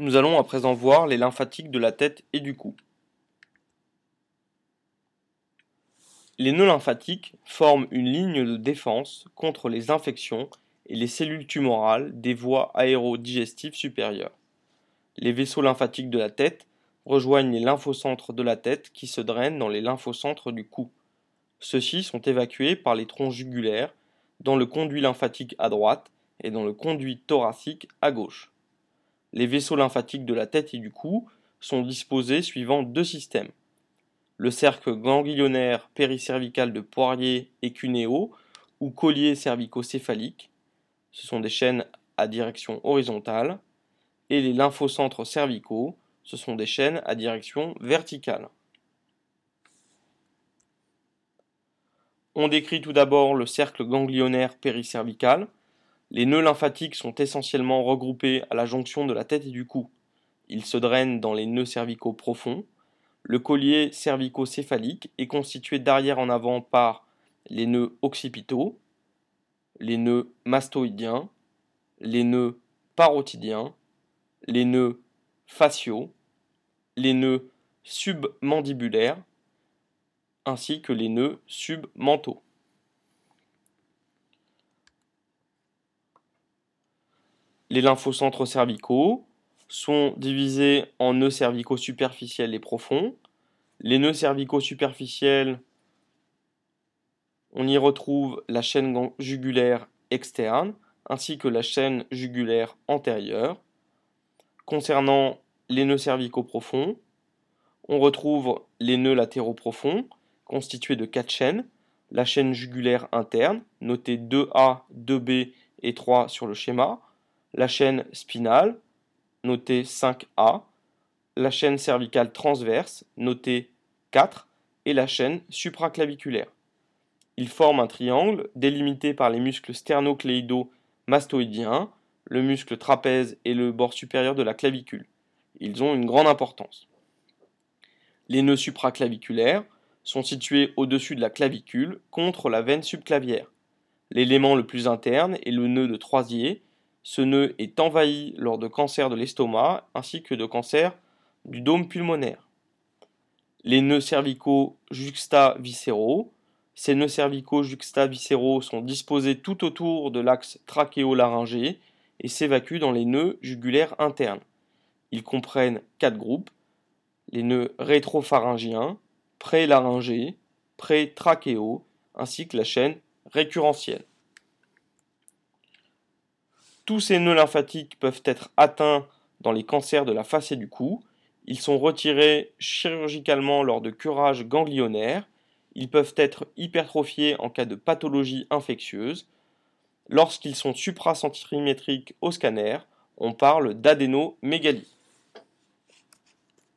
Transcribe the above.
Nous allons à présent voir les lymphatiques de la tête et du cou. Les nœuds lymphatiques forment une ligne de défense contre les infections et les cellules tumorales des voies aérodigestives supérieures. Les vaisseaux lymphatiques de la tête rejoignent les lymphocentres de la tête qui se drainent dans les lymphocentres du cou. Ceux-ci sont évacués par les troncs jugulaires dans le conduit lymphatique à droite et dans le conduit thoracique à gauche. Les vaisseaux lymphatiques de la tête et du cou sont disposés suivant deux systèmes. Le cercle ganglionnaire péricervical de Poirier et Cuneo ou collier cervico-céphalique, ce sont des chaînes à direction horizontale, et les lymphocentres cervicaux, ce sont des chaînes à direction verticale. On décrit tout d'abord le cercle ganglionnaire péricervical, les nœuds lymphatiques sont essentiellement regroupés à la jonction de la tête et du cou. Ils se drainent dans les nœuds cervicaux profonds. Le collier cervico-céphalique est constitué d'arrière en avant par les nœuds occipitaux, les nœuds mastoïdiens, les nœuds parotidiens, les nœuds faciaux, les nœuds submandibulaires, ainsi que les nœuds submentaux. Les lymphocentres cervicaux sont divisés en nœuds cervicaux superficiels et profonds. Les nœuds cervicaux superficiels, on y retrouve la chaîne jugulaire externe ainsi que la chaîne jugulaire antérieure. Concernant les nœuds cervicaux profonds, on retrouve les nœuds latéraux profonds constitués de quatre chaînes, la chaîne jugulaire interne, notée 2A, 2B et 3 sur le schéma, la chaîne spinale, notée 5A, la chaîne cervicale transverse, notée 4, et la chaîne supraclaviculaire. Ils forment un triangle délimité par les muscles sternocléido-mastoïdiens, le muscle trapèze et le bord supérieur de la clavicule. Ils ont une grande importance. Les nœuds supraclaviculaires sont situés au-dessus de la clavicule contre la veine subclavière. L'élément le plus interne est le nœud de Troisier ce nœud est envahi lors de cancer de l'estomac ainsi que de cancer du dôme pulmonaire. Les nœuds cervicaux juxtaviscéraux. Ces nœuds cervicaux juxtaviscéraux sont disposés tout autour de l'axe trachéo-laryngé et s'évacuent dans les nœuds jugulaires internes. Ils comprennent quatre groupes les nœuds rétropharyngiens, prélaryngés, pré-trachéaux, ainsi que la chaîne récurrentielle. Tous ces nœuds lymphatiques peuvent être atteints dans les cancers de la face et du cou. Ils sont retirés chirurgicalement lors de curage ganglionnaire. Ils peuvent être hypertrophiés en cas de pathologie infectieuse. Lorsqu'ils sont supracentimétriques au scanner, on parle d'adénomégalie.